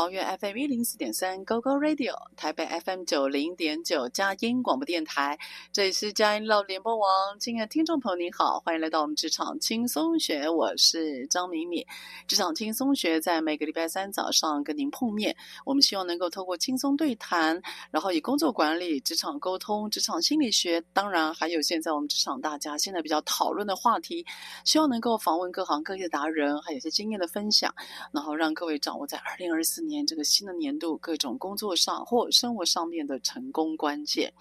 桃园 FM 一零四点三 GoGo Radio，台北 FM 九零点九佳音广播电台，这里是佳音老联播网。亲爱的听众朋友，您好，欢迎来到我们职场轻松学，我是张敏敏。职场轻松学在每个礼拜三早上跟您碰面，我们希望能够透过轻松对谈，然后以工作管理、职场沟通、职场心理学，当然还有现在我们职场大家现在比较讨论的话题，希望能够访问各行各业的达人，还有些经验的分享，然后让各位掌握在二零二四年年这个新的年度各种工作上或生活上面的成功关键。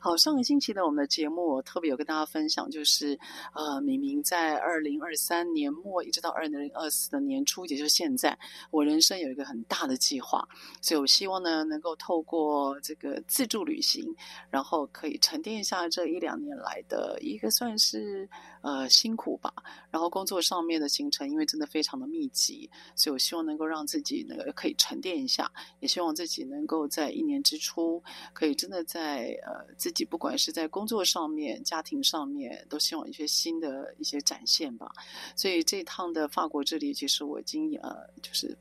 好，上个星期呢我们的节目，我特别有跟大家分享，就是呃，明明在二零二三年末一直到二零二四的年初，也就是现在，我人生有一个很大的计划，所以我希望呢，能够透过这个自助旅行，然后可以沉淀一下这一两年来的一个算是呃辛苦吧，然后工作上面的行程，因为真的非常的密集，所以我希望能够让自己那个可以沉淀一下，也希望自己能够在一年之初，可以真的在呃。自己不管是在工作上面、家庭上面，都希望一些新的一些展现吧。所以这一趟的法国之旅，其实我已经呃，就是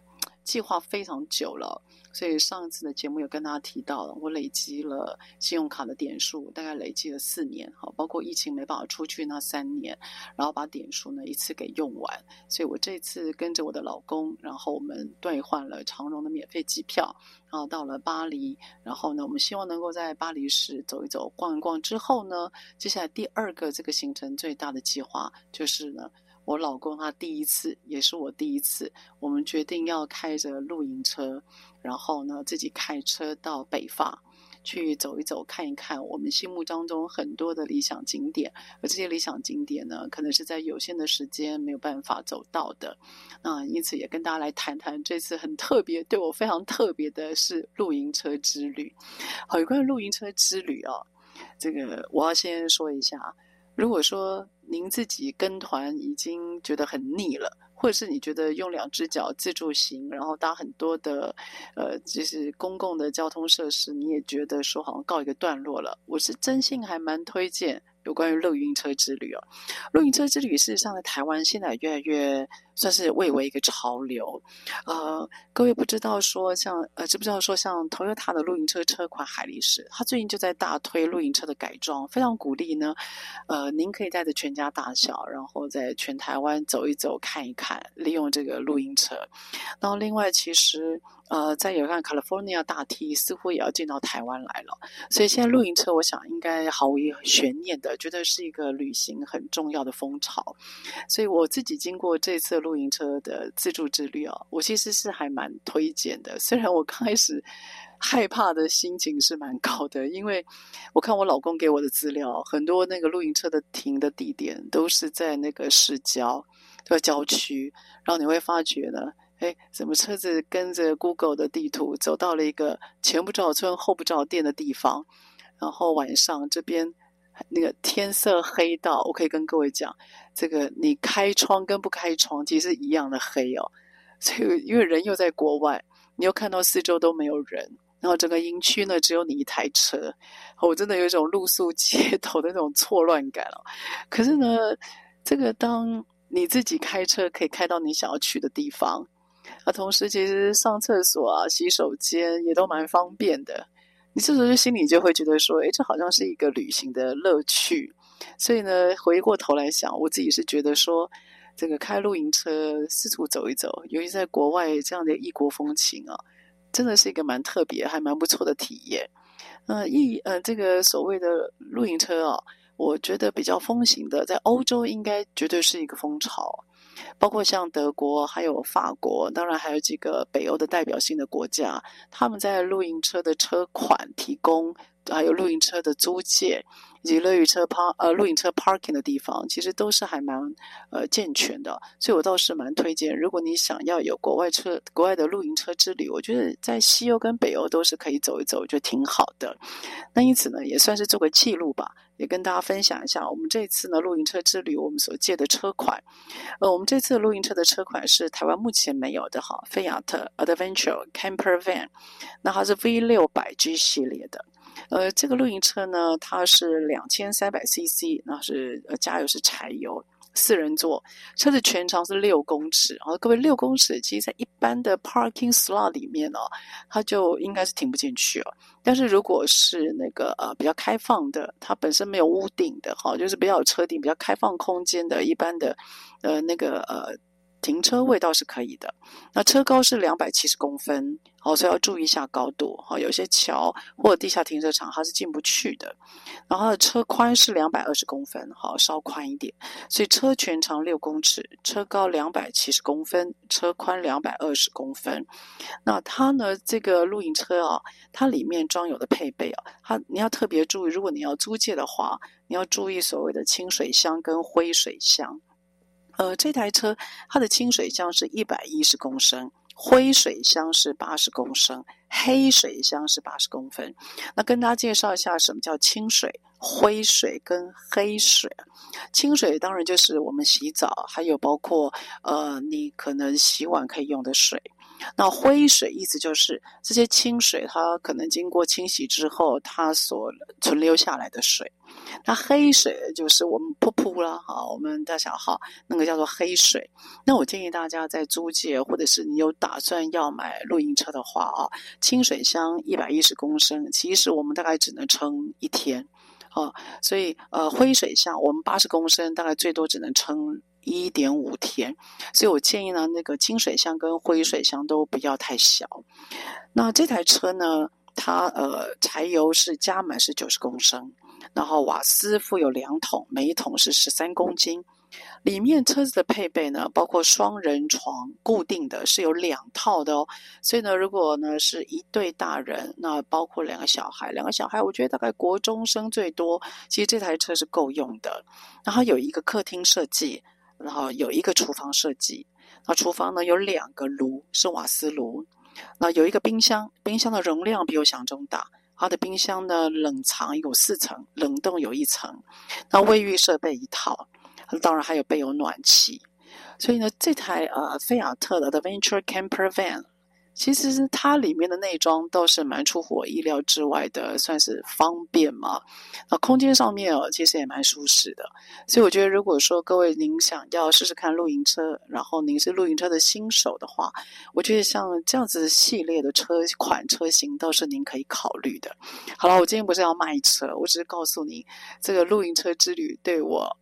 计划非常久了。所以上一次的节目有跟大家提到，我累积了信用卡的点数，大概累积了四年，好，包括疫情没办法出去那三年，然后把点数呢一次给用完。所以我这次跟着我的老公，然后我们兑换了长荣的免费机票，然后到了巴黎，然后呢，我们希望能够在巴黎市走一走、逛一逛之后呢，接下来第二个这个行程最大的计划就是呢。我老公他第一次，也是我第一次，我们决定要开着露营车，然后呢，自己开车到北法去走一走、看一看我们心目当中很多的理想景点，而这些理想景点呢，可能是在有限的时间没有办法走到的。那因此也跟大家来谈谈这次很特别、对我非常特别的是露营车之旅。好，有关于露营车之旅啊，这个我要先说一下。如果说您自己跟团已经觉得很腻了，或者是你觉得用两只脚自助行，然后搭很多的，呃，就是公共的交通设施，你也觉得说好像告一个段落了，我是真心还蛮推荐。有关于露营车之旅哦，露营车之旅事实上在台湾现在越来越算是蔚为一个潮流。呃，各位不知道说像呃知不知道说像 Toyota 的露营车车款海力士，它最近就在大推露营车的改装，非常鼓励呢。呃，您可以带着全家大小，然后在全台湾走一走看一看，利用这个露营车。然后另外其实。呃，在有看 California 大 T 似乎也要进到台湾来了，所以现在露营车，我想应该毫无悬念的，觉得是一个旅行很重要的风潮。所以我自己经过这次露营车的自助之旅啊，我其实是还蛮推荐的。虽然我刚开始害怕的心情是蛮高的，因为我看我老公给我的资料，很多那个露营车的停的地点都是在那个市郊，在郊区，然后你会发觉呢。哎，怎么车子跟着 Google 的地图走到了一个前不着村后不着店的地方？然后晚上这边那个天色黑到，我可以跟各位讲，这个你开窗跟不开窗其实是一样的黑哦。所以因为人又在国外，你又看到四周都没有人，然后整个营区呢只有你一台车，我真的有一种露宿街头的那种错乱感哦。可是呢，这个当你自己开车可以开到你想要去的地方，啊，同时其实上厕所啊、洗手间也都蛮方便的。你这时候心里就会觉得说，诶，这好像是一个旅行的乐趣。所以呢，回过头来想，我自己是觉得说，这个开露营车四处走一走，尤其在国外这样的异国风情啊，真的是一个蛮特别、还蛮不错的体验。呃，一呃，这个所谓的露营车啊，我觉得比较风行的，在欧洲应该绝对是一个风潮，包括像德国、还有法国，当然还有几个北欧的代表性的国家，他们在露营车的车款提供，还有露营车的租借。以及露营车 park 呃露营车 parking 的地方，其实都是还蛮呃健全的，所以我倒是蛮推荐，如果你想要有国外车国外的露营车之旅，我觉得在西欧跟北欧都是可以走一走，我觉得挺好的。那因此呢，也算是做个记录吧，也跟大家分享一下我们这次呢露营车之旅我们所借的车款。呃，我们这次露营车的车款是台湾目前没有的哈，菲亚特 Adventure Camper Van，那它是 V 六百 G 系列的。呃，这个露营车呢，它是两千三百 CC，那是呃加油是柴油，四人座，车子全长是六公尺。啊各位六公尺，其实在一般的 parking slot 里面哦，它就应该是停不进去哦。但是如果是那个呃比较开放的，它本身没有屋顶的哈，就是比较有车顶、比较开放空间的，一般的呃那个呃。停车位倒是可以的，那车高是两百七十公分，哦，所以要注意一下高度，好，有些桥或者地下停车场它是进不去的。然后它的车宽是两百二十公分，好，稍宽一点，所以车全长六公尺，车高两百七十公分，车宽两百二十公分。那它呢，这个露营车啊，它里面装有的配备啊，它你要特别注意，如果你要租借的话，你要注意所谓的清水箱跟灰水箱。呃，这台车它的清水箱是一百一十公升，灰水箱是八十公升，黑水箱是八十公分。那跟大家介绍一下什么叫清水、灰水跟黑水。清水当然就是我们洗澡，还有包括呃你可能洗碗可以用的水。那灰水意思就是这些清水，它可能经过清洗之后，它所存留下来的水。那黑水就是我们噗噗啦，哈，我们大小号那个叫做黑水。那我建议大家在租借或者是你有打算要买露营车的话啊，清水箱一百一十公升，其实我们大概只能撑一天，啊，所以呃灰水箱我们八十公升，大概最多只能撑。一点五天，所以我建议呢，那个清水箱跟灰水箱都不要太小。那这台车呢，它呃柴油是加满是九十公升，然后瓦斯附有两桶，每一桶是十三公斤。里面车子的配备呢，包括双人床，固定的是有两套的哦。所以呢，如果呢是一对大人，那包括两个小孩，两个小孩我觉得大概国中生最多，其实这台车是够用的。然后有一个客厅设计。然后有一个厨房设计，那厨房呢有两个炉是瓦斯炉，那有一个冰箱，冰箱的容量比我想中大，它的冰箱呢冷藏有四层，冷冻有一层，那卫浴设备一套，当然还有备有暖气，所以呢这台呃菲亚特的 Adventure Camper Van。其实它里面的内装倒是蛮出乎我意料之外的，算是方便嘛。那空间上面哦，其实也蛮舒适的。所以我觉得，如果说各位您想要试试看露营车，然后您是露营车的新手的话，我觉得像这样子系列的车款车型倒是您可以考虑的。好了，我今天不是要卖车，我只是告诉你，这个露营车之旅对我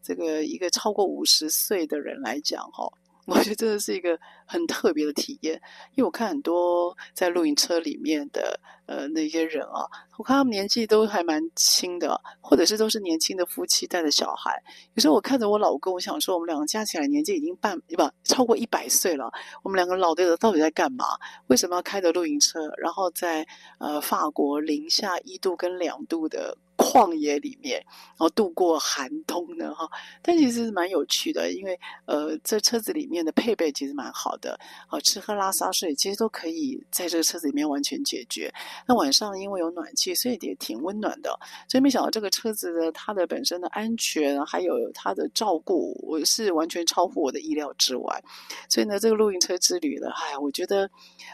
这个一个超过五十岁的人来讲，哈。我觉得真的是一个很特别的体验，因为我看很多在露营车里面的呃那些人啊，我看他们年纪都还蛮轻的，或者是都是年轻的夫妻带着小孩。有时候我看着我老公，我想说我们两个加起来年纪已经半不超过一百岁了，我们两个老的到底在干嘛？为什么要开着露营车，然后在呃法国零下一度跟两度的旷野里面，然后度过寒冬呢？哈，但其实是蛮有趣的，因为呃，这车子里面的配备其实蛮好的，啊，吃喝拉撒睡其实都可以在这个车子里面完全解决。那晚上因为有暖气，所以也挺温暖的。所以没想到这个车子的它的本身的安全，还有它的照顾，我是完全超乎我的意料之外。所以呢，这个露营车之旅呢，哎，我觉得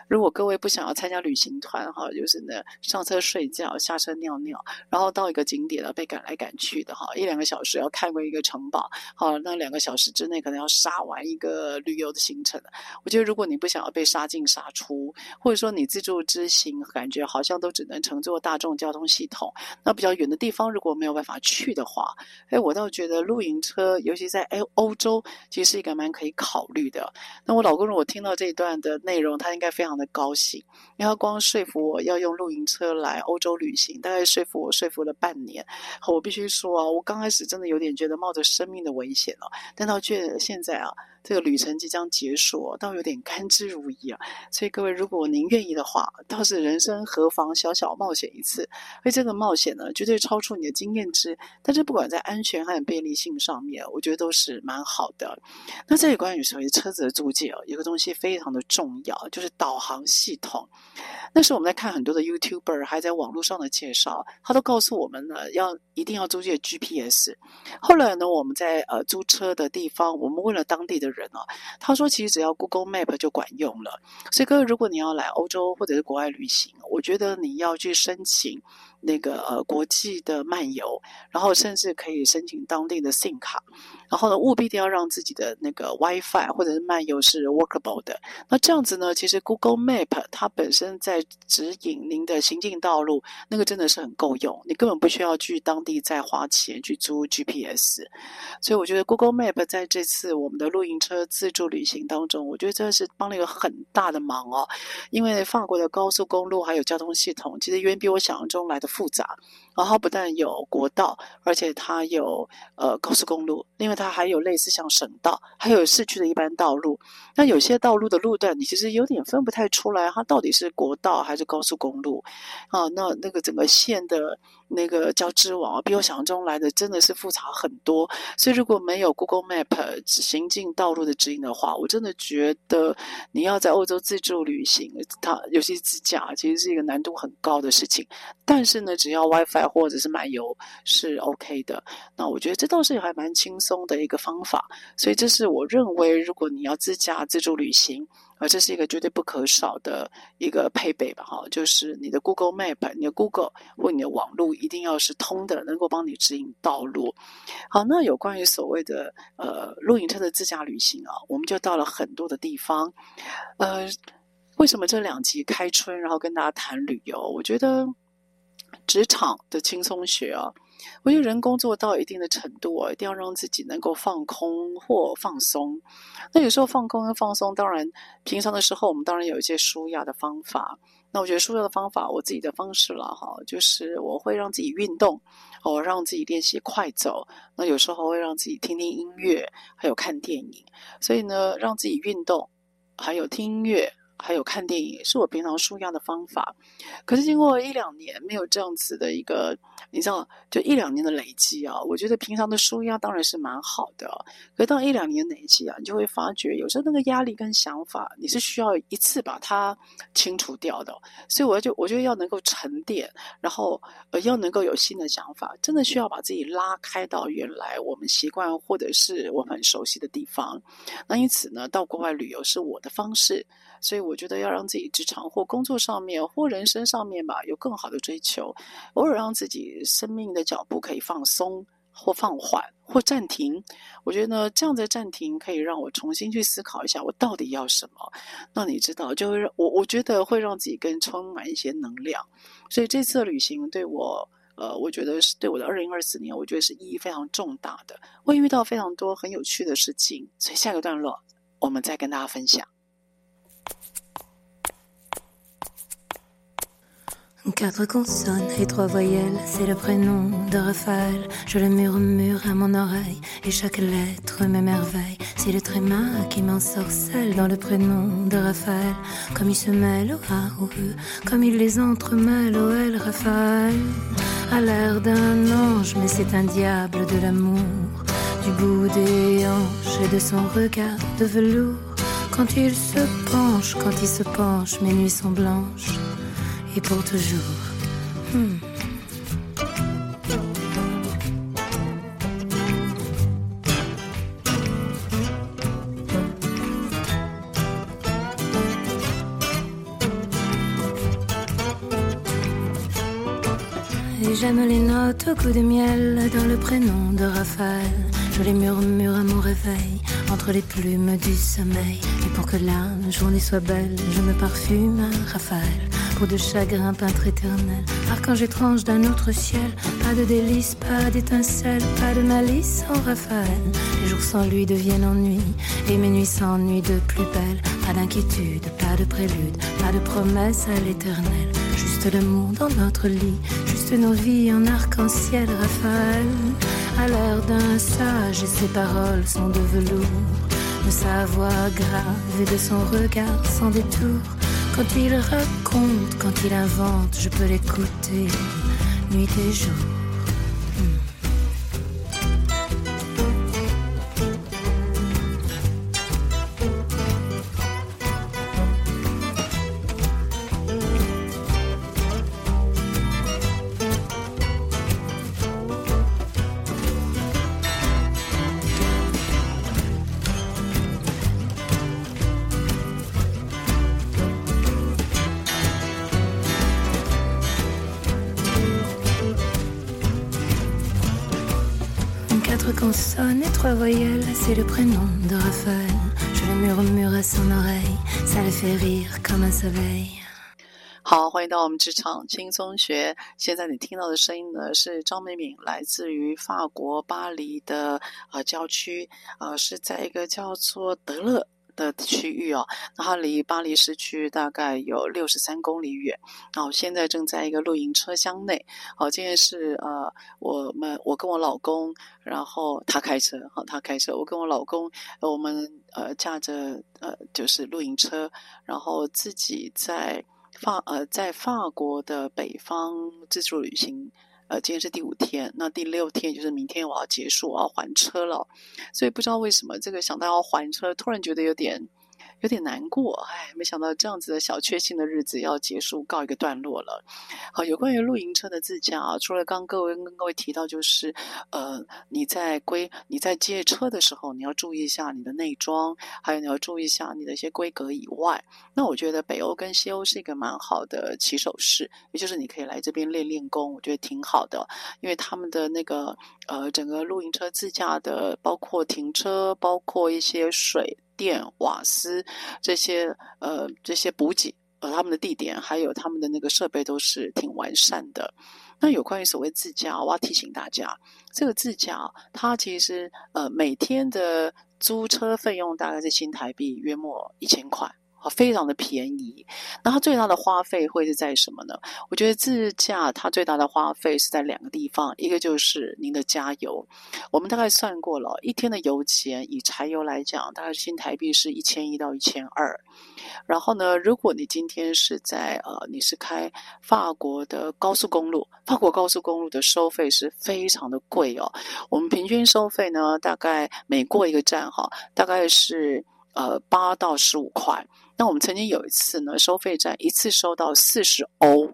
如果各位不想要参加旅行团哈，就是呢上车睡觉，下车尿尿，然后到一个景点了被赶来赶去的哈，一两个小时要看过一个城堡，好，那两个小时之内可能要杀完一个旅游的行程。我觉得如果你不想要被杀进杀出，或者说你自助之行感觉好像都只能乘坐大众交通系统，那比较远的地方如果没有办法去的话，哎，我倒觉得露营车，尤其在欧欧洲，其实是一个蛮可以考虑的。那我老公如果听到这一段的内容，他应该非常的高兴，因为他光说服我要用露营车来欧洲旅行，大概说服我说服了半半年。我必须说啊，我刚开始真的有点觉得冒着生命的危险了，但到却现在啊。这个旅程即将结束，倒有点甘之如饴啊！所以各位，如果您愿意的话，倒是人生何妨小小冒险一次？而这个冒险呢，绝对超出你的经验值。但是不管在安全和便利性上面，我觉得都是蛮好的。那这里关于所谓车子的租借啊，有个东西非常的重要，就是导航系统。那时候我们在看很多的 YouTuber 还在网络上的介绍，他都告诉我我们呢，要一定要租借 GPS。后来呢，我们在呃租车的地方，我们问了当地的人。人啊，他说其实只要 Google Map 就管用了。所以各位，如果你要来欧洲或者是国外旅行，我觉得你要去申请那个呃国际的漫游，然后甚至可以申请当地的 SIM 卡。然后呢，务必一定要让自己的那个 WiFi 或者是漫游是 workable 的。那这样子呢，其实 Google Map 它本身在指引您的行进道路，那个真的是很够用，你根本不需要去当地再花钱去租 GPS。所以我觉得 Google Map 在这次我们的露营车自助旅行当中，我觉得真的是帮了一个很大的忙哦。因为法国的高速公路还有交通系统，其实远比我想象中来的复杂。然后不但有国道，而且它有呃高速公路，另外它还有类似像省道，还有市区的一般道路。那有些道路的路段，你其实有点分不太出来，它到底是国道还是高速公路啊？那那个整个县的那个交织网，比我想象中来的真的是复杂很多。所以如果没有 Google Map 行进道路的指引的话，我真的觉得你要在欧洲自助旅行，它尤其是自驾，其实是一个难度很高的事情。但是呢，只要 WiFi 或者是漫游是 OK 的，那我觉得这倒是还蛮轻松的一个方法。所以这是我认为，如果你要自驾自助旅行，啊这是一个绝对不可少的一个配备吧，哈，就是你的 Google Map、你的 Google 或你的网络一定要是通的，能够帮你指引道路。好，那有关于所谓的呃露营车的自驾旅行啊，我们就到了很多的地方。呃，为什么这两集开春，然后跟大家谈旅游？我觉得。职场的轻松学啊，我觉得人工作到一定的程度啊，一定要让自己能够放空或放松。那有时候放空跟放松，当然平常的时候我们当然有一些舒压的方法。那我觉得舒压的方法，我自己的方式了哈，就是我会让自己运动，我让自己练习快走。那有时候会让自己听听音乐，还有看电影。所以呢，让自己运动，还有听音乐。还有看电影是我平常舒压的方法，可是经过一两年没有这样子的一个，你知道，就一两年的累积啊，我觉得平常的舒压当然是蛮好的，可到一两年累积啊，你就会发觉有时候那个压力跟想法，你是需要一次把它清除掉的，所以我就我觉得要能够沉淀，然后呃要能够有新的想法，真的需要把自己拉开到原来我们习惯或者是我们很熟悉的地方，那因此呢，到国外旅游是我的方式。所以我觉得要让自己职场或工作上面或人生上面吧，有更好的追求，偶尔让自己生命的脚步可以放松或放缓或暂停。我觉得呢，这样的暂停可以让我重新去思考一下，我到底要什么。那你知道，就会让我我觉得会让自己更充满一些能量。所以这次的旅行对我，呃，我觉得是对我的二零二四年，我觉得是意义非常重大的。会遇到非常多很有趣的事情，所以下个段落我们再跟大家分享。Quatre consonnes et trois voyelles, c'est le prénom de Raphaël. Je le murmure à mon oreille et chaque lettre m'émerveille. C'est le tréma qui m'ensorcelle dans le prénom de Raphaël. Comme il se mêle au A, E, comme il les entremêle au L, Raphaël. a l'air d'un ange, mais c'est un diable de l'amour. Du bout des hanches et de son regard de velours. Quand il se penche, quand il se penche, mes nuits sont blanches. Et pour toujours. Hmm. J'aime les notes au coup de miel dans le prénom de Raphaël. Je les murmure à mon réveil entre les plumes du sommeil. Et pour que la journée soit belle, je me parfume à Raphaël. De chagrin peintre éternel, archange étrange d'un autre ciel. Pas de délices, pas d'étincelles, pas de malice sans Raphaël. Les jours sans lui deviennent ennui et mes nuits s'ennuient de plus belle. Pas d'inquiétude, pas de prélude, pas de promesse à l'éternel. Juste l'amour dans notre lit, juste nos vies en arc-en-ciel, Raphaël. À l'air d'un sage et ses paroles sont de velours. De sa voix grave et de son regard sans détour. Quand il raconte, quand il invente, je peux l'écouter, nuit et jour. 好，欢迎到我们职场轻松学。现在你听到的声音呢，是张美敏，来自于法国巴黎的啊郊区，啊是在一个叫做德勒。的区域哦，那它离巴黎市区大概有六十三公里远。然后现在正在一个露营车厢内。好，今天是呃，我们我跟我老公，然后他开车，好，他开车，我跟我老公，我们呃驾着呃就是露营车，然后自己在法呃在法国的北方自助旅行。呃，今天是第五天，那第六天就是明天我要结束，我要还车了，所以不知道为什么这个想到要还车，突然觉得有点。有点难过，哎，没想到这样子的小确幸的日子要结束，告一个段落了。好，有关于露营车的自驾啊，除了刚各位跟各位提到，就是呃，你在归你在借车的时候，你要注意一下你的内装，还有你要注意一下你的一些规格以外，那我觉得北欧跟西欧是一个蛮好的起手式，也就是你可以来这边练练功，我觉得挺好的，因为他们的那个呃，整个露营车自驾的，包括停车，包括一些水。电、瓦斯这些呃这些补给，呃他们的地点还有他们的那个设备都是挺完善的。那有关于所谓自驾，我要提醒大家，这个自驾它其实呃每天的租车费用大概是新台币约莫一千块。啊非常的便宜，那它最大的花费会是在什么呢？我觉得自驾它最大的花费是在两个地方，一个就是您的加油。我们大概算过了，一天的油钱以柴油来讲，大概新台币是一千一到一千二。然后呢，如果你今天是在呃，你是开法国的高速公路，法国高速公路的收费是非常的贵哦。我们平均收费呢，大概每过一个站哈，大概是呃八到十五块。那我们曾经有一次呢，收费站一次收到四十欧，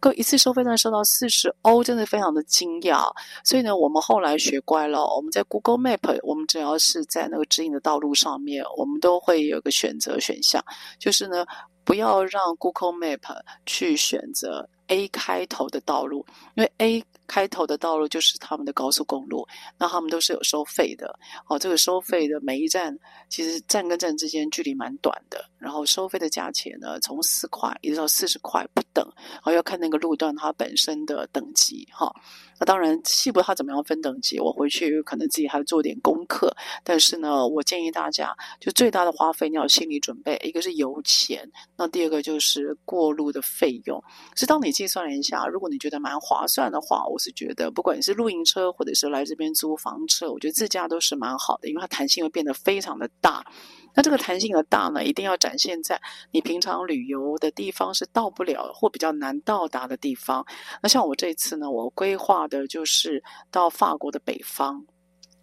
各一次收费站收到四十欧，真的非常的惊讶。所以呢，我们后来学乖了，我们在 Google Map，我们只要是在那个指引的道路上面，我们都会有个选择选项，就是呢，不要让 Google Map 去选择 A 开头的道路，因为 A 开头的道路就是他们的高速公路，那他们都是有收费的。哦，这个收费的每一站，其实站跟站之间距离蛮短的。然后收费的价钱呢，从四块一直到四十块不等，然后要看那个路段它本身的等级哈。那当然，细部它怎么样分等级，我回去可能自己还要做点功课。但是呢，我建议大家，就最大的花费你要有心理准备，一个是油钱，那第二个就是过路的费用。是当你计算了一下，如果你觉得蛮划算的话，我是觉得不管是露营车或者是来这边租房车，我觉得自驾都是蛮好的，因为它弹性会变得非常的大。那这个弹性的大呢，一定要展现在你平常旅游的地方是到不了或比较难到达的地方。那像我这次呢，我规划的就是到法国的北方。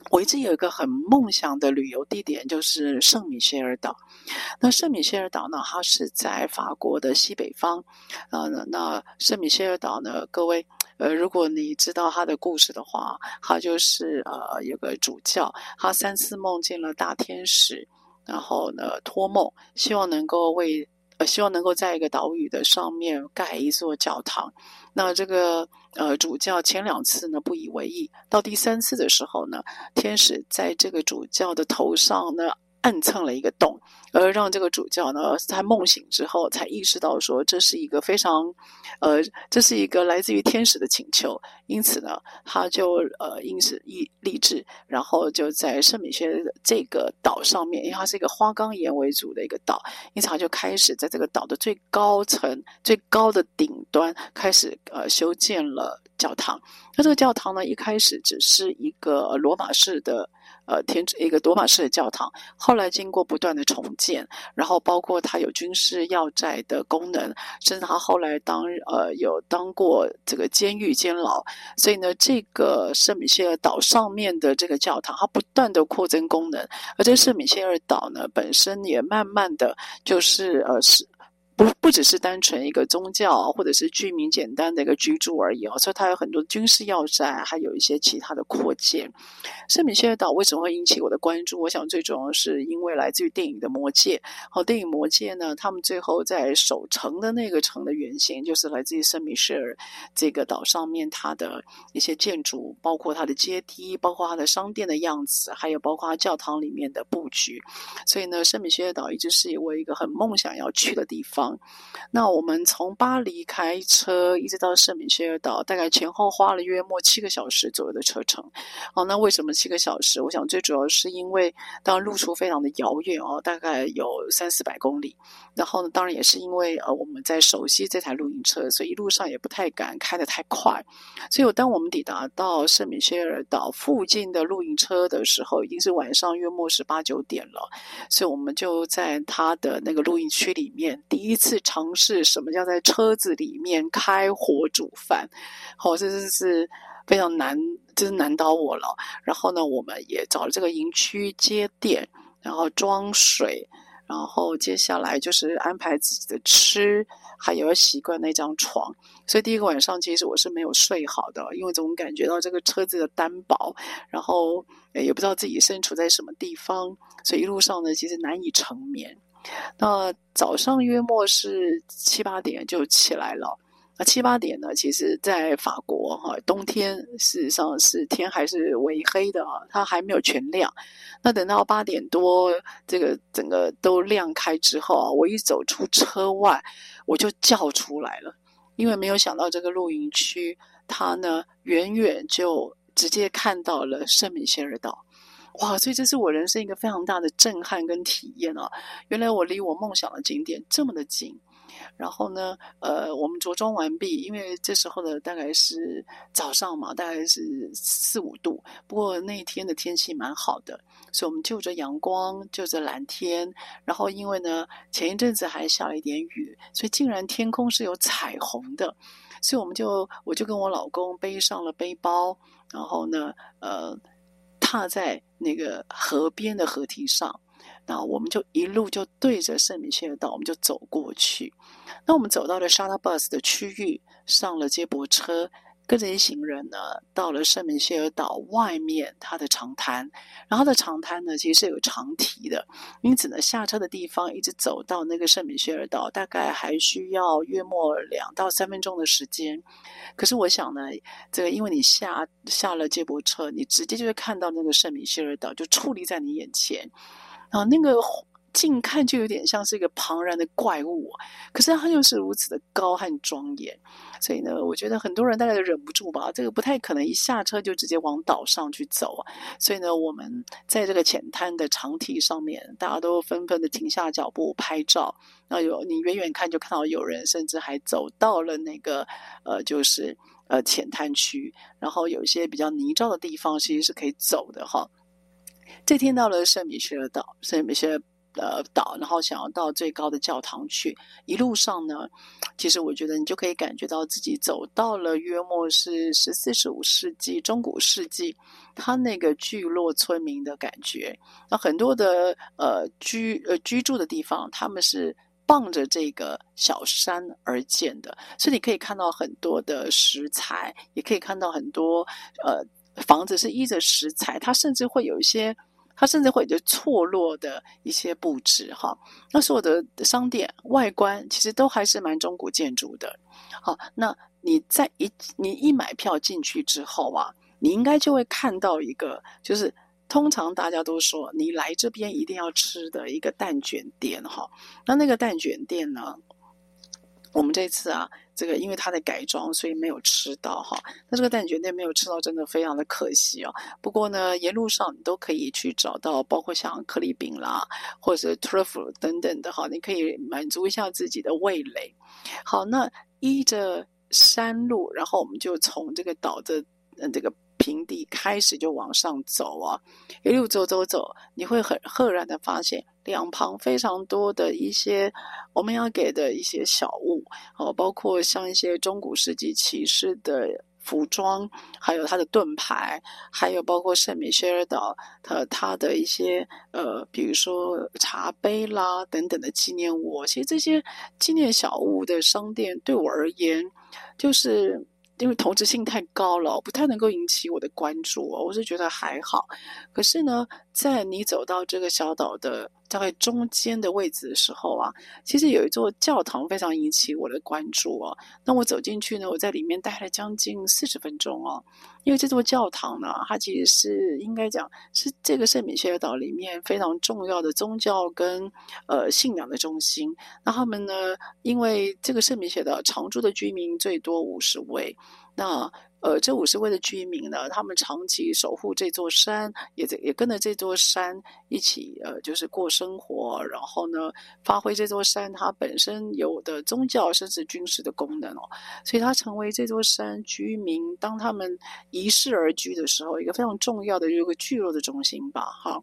我一直有一个很梦想的旅游地点，就是圣米歇尔岛。那圣米歇尔岛呢，它是在法国的西北方。呃，那圣米歇尔岛呢，各位，呃，如果你知道他的故事的话，他就是呃，有个主教，他三次梦见了大天使。然后呢，托梦，希望能够为呃，希望能够在一个岛屿的上面盖一座教堂。那这个呃主教前两次呢不以为意，到第三次的时候呢，天使在这个主教的头上呢。暗蹭了一个洞，而让这个主教呢，在梦醒之后才意识到说，这是一个非常，呃，这是一个来自于天使的请求。因此呢，他就呃，因此立立志，然后就在圣米歇尔这个岛上面，因为它是一个花岗岩为主的一个岛，因此他就开始在这个岛的最高层、最高的顶端开始呃修建了教堂。那这个教堂呢，一开始只是一个罗马式的。呃，天一个罗马式的教堂，后来经过不断的重建，然后包括它有军事要寨的功能，甚至它后来当呃有当过这个监狱监牢，所以呢，这个圣米歇尔岛上面的这个教堂，它不断的扩增功能，而这圣米歇尔岛呢，本身也慢慢的就是呃是。不不只是单纯一个宗教或者是居民简单的一个居住而已哦，所以它有很多军事要塞，还有一些其他的扩建。圣米歇尔岛为什么会引起我的关注？我想最重要是因为来自于电影的《魔戒》。好，电影《魔戒》呢，他们最后在守城的那个城的原型，就是来自于圣米歇尔这个岛上面它的一些建筑，包括它的阶梯，包括它的商店的样子，还有包括它教堂里面的布局。所以呢，圣米歇尔岛一直是我一个很梦想要去的地方。那我们从巴黎开车一直到圣米歇尔岛，大概前后花了约莫七个小时左右的车程。哦，那为什么七个小时？我想最主要是因为当然路途非常的遥远哦，大概有三四百公里。然后呢，当然也是因为呃我们在熟悉这台露营车，所以一路上也不太敢开得太快。所以当我们抵达到圣米歇尔岛附近的露营车的时候，已经是晚上约莫是八九点了。所以我们就在他的那个露营区里面第一。次尝试什么叫在车子里面开火煮饭，好、哦，这是是非常难，真是难倒我了。然后呢，我们也找了这个营区接电，然后装水，然后接下来就是安排自己的吃，还有要习惯那张床。所以第一个晚上其实我是没有睡好的，因为总感觉到这个车子的单薄，然后也不知道自己身处在什么地方，所以一路上呢，其实难以成眠。那早上约莫是七八点就起来了。那七八点呢，其实在法国哈，冬天事实上是天还是微黑的啊，它还没有全亮。那等到八点多，这个整个都亮开之后啊，我一走出车外，我就叫出来了，因为没有想到这个露营区，它呢远远就直接看到了圣米歇尔岛。哇！所以这是我人生一个非常大的震撼跟体验啊！原来我离我梦想的景点这么的近。然后呢，呃，我们着装完毕，因为这时候呢大概是早上嘛，大概是四五度。不过那一天的天气蛮好的，所以我们就着阳光，就着蓝天。然后因为呢前一阵子还下了一点雨，所以竟然天空是有彩虹的。所以我们就我就跟我老公背上了背包，然后呢，呃。踏在那个河边的河堤上，那我们就一路就对着圣米歇尔岛，我们就走过去。那我们走到了 shuttle bus 的区域，上了接驳车。跟着一行人呢，到了圣米歇尔岛外面，它的长滩。然后它的长滩呢，其实是有长堤的，因此呢，下车的地方一直走到那个圣米歇尔岛，大概还需要约莫两到三分钟的时间。可是我想呢，这个因为你下下了接驳车，你直接就会看到那个圣米歇尔岛就矗立在你眼前，然后那个。近看就有点像是一个庞然的怪物，可是它又是如此的高和庄严，所以呢，我觉得很多人大概都忍不住吧，这个不太可能一下车就直接往岛上去走啊，所以呢，我们在这个浅滩的长堤上面，大家都纷纷的停下脚步拍照，然后有你远远看就看到有人甚至还走到了那个呃，就是。呃浅滩区，然后有一些比较泥沼的地方，其实是可以走的哈。这天到了圣米歇尔岛，圣米歇尔。呃，岛，然后想要到最高的教堂去。一路上呢，其实我觉得你就可以感觉到自己走到了约莫是十四、十五世纪中古世纪，他那个聚落村民的感觉。那很多的呃居呃居住的地方，他们是傍着这个小山而建的，所以你可以看到很多的石材，也可以看到很多呃房子是依着石材，它甚至会有一些。它甚至会有错落的一些布置，哈，那所有的商店外观其实都还是蛮中古建筑的，好，那你在一你一买票进去之后啊，你应该就会看到一个，就是通常大家都说你来这边一定要吃的一个蛋卷店，哈，那那个蛋卷店呢，我们这次啊。这个因为它的改装，所以没有吃到哈。那这个蛋卷店没有吃到，真的非常的可惜哦。不过呢，沿路上你都可以去找到，包括像可丽饼啦，或者 truffle 等等的哈，你可以满足一下自己的味蕾。好，那依着山路，然后我们就从这个岛的嗯这个。平地开始就往上走啊，一路走走走，你会很赫然的发现两旁非常多的一些我们要给的一些小物哦，包括像一些中古世纪骑士的服装，还有他的盾牌，还有包括圣米歇尔岛它它的一些呃，比如说茶杯啦等等的纪念物。其实这些纪念小物的商店对我而言，就是。因为投资性太高了，不太能够引起我的关注。我是觉得还好，可是呢，在你走到这个小岛的大概中间的位置的时候啊，其实有一座教堂非常引起我的关注哦。那我走进去呢，我在里面待了将近四十分钟哦。因为这座教堂呢，它其实是应该讲是这个圣米歇尔岛里面非常重要的宗教跟呃信仰的中心。那他们呢，因为这个圣米歇尔岛常住的居民最多五十位。那呃，这五十位的居民呢，他们长期守护这座山，也在也跟着这座山一起呃，就是过生活，然后呢，发挥这座山它本身有的宗教甚至军事的功能哦，所以它成为这座山居民当他们遗世而居的时候，一个非常重要的一个聚落的中心吧，哈。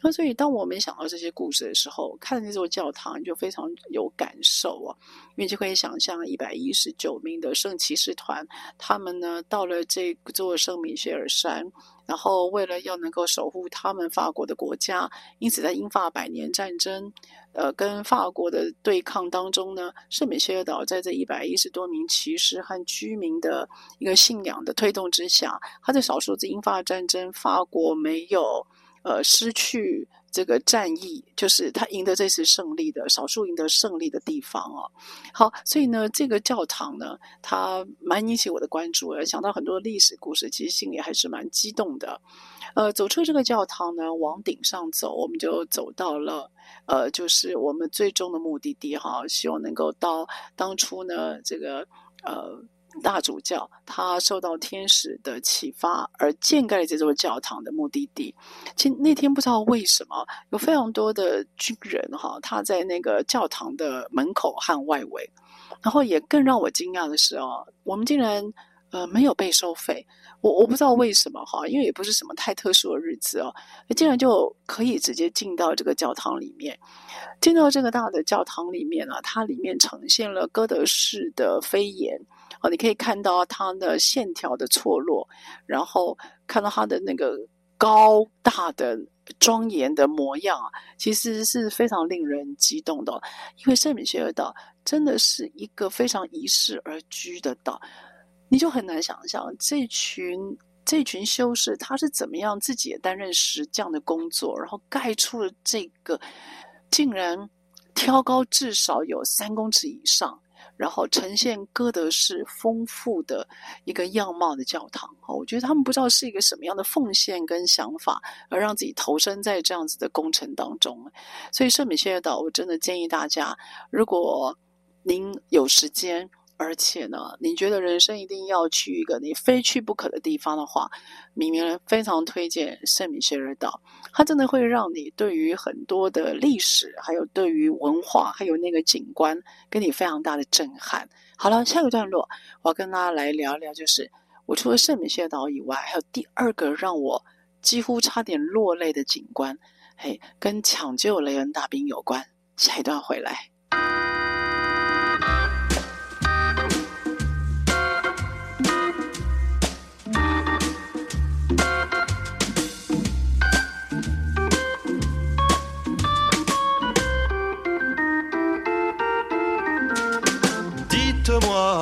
那所以，当我们想到这些故事的时候，看这座教堂就非常有感受啊，因为就可以想象一百一十九名的圣骑士团，他们呢到了这座圣米歇尔山，然后为了要能够守护他们法国的国家，因此在英法百年战争，呃，跟法国的对抗当中呢，圣米歇尔岛在这一百一十多名骑士和居民的一个信仰的推动之下，他在少数次英法战争，法国没有。呃，失去这个战役，就是他赢得这次胜利的少数赢得胜利的地方哦。好，所以呢，这个教堂呢，它蛮引起我的关注，想到很多历史故事，其实心里还是蛮激动的。呃，走出这个教堂呢，往顶上走，我们就走到了呃，就是我们最终的目的地哈，希望能够到当初呢这个呃。大主教他受到天使的启发而建盖了这座教堂的目的地。其实那天不知道为什么有非常多的军人哈，他在那个教堂的门口和外围。然后也更让我惊讶的是哦，我们竟然呃没有被收费。我我不知道为什么哈，因为也不是什么太特殊的日子哦，竟然就可以直接进到这个教堂里面。进到这个大的教堂里面啊，它里面呈现了哥德式的飞檐。哦，你可以看到它的线条的错落，然后看到它的那个高大的庄严的模样啊，其实是非常令人激动的。因为圣米歇尔岛真的是一个非常遗世而居的岛，你就很难想象这群这群修士他是怎么样自己也担任石匠的工作，然后盖出了这个竟然挑高至少有三公尺以上。然后呈现哥德式丰富的一个样貌的教堂，我觉得他们不知道是一个什么样的奉献跟想法，而让自己投身在这样子的工程当中。所以圣米歇尔岛，我真的建议大家，如果您有时间。而且呢，你觉得人生一定要去一个你非去不可的地方的话，明明非常推荐圣米歇尔岛。它真的会让你对于很多的历史，还有对于文化，还有那个景观，给你非常大的震撼。好了，下个段落我要跟大家来聊聊，就是我除了圣米歇尔岛以外，还有第二个让我几乎差点落泪的景观，嘿，跟抢救雷恩大兵有关。下一段回来。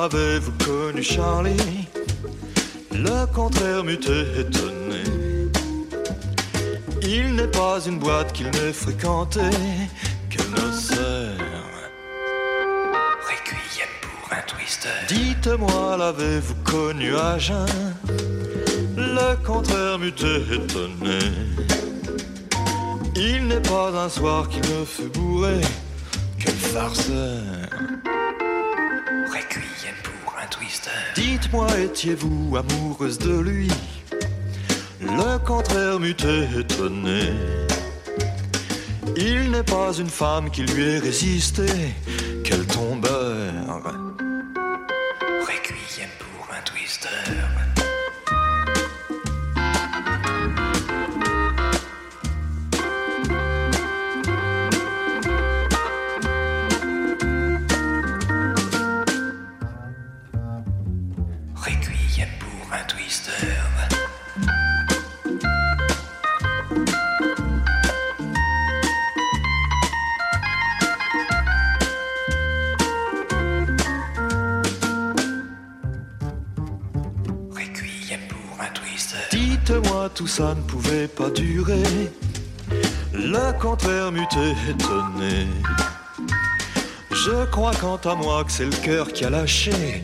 Avez-vous connu Charlie? Le contraire m'eût étonné. Il n'est pas une boîte qu'il n'ait fréquentée, qu'elle ne sert. Requiem pour un twister. Dites-moi, l'avez-vous connu à jeun? Le contraire m'eût étonné. Il n'est pas un soir qu'il ne fut bourré, quel farceur. Dites-moi, étiez-vous amoureuse de lui? Le contraire m'eût étonné. Il n'est pas une femme qui lui ait résisté. Quel tombeur ça ne pouvait pas durer. Le contraire muté tenait. Je crois quant à moi que c'est le cœur qui a lâché.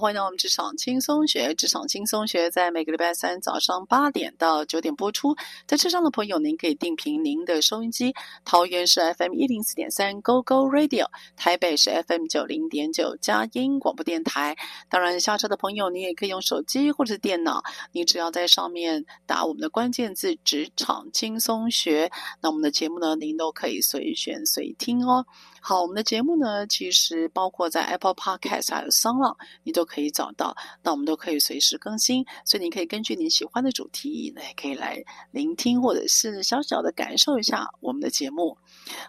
欢迎到我们职场轻松学。职场轻松学在每个礼拜三早上八点到九点播出。在车上的朋友，您可以定频您的收音机。桃园是 FM 一零四点三 Go Go Radio，台北是 FM 九零点九佳音广播电台。当然，下车的朋友，你也可以用手机或者是电脑，你只要在上面打我们的关键字“职场轻松学”，那我们的节目呢，您都可以随选随听哦。好，我们的节目呢，其实包括在 Apple Podcast 还有 SoundOn，你都可以找到。那我们都可以随时更新，所以你可以根据你喜欢的主题，那也可以来聆听，或者是小小的感受一下我们的节目。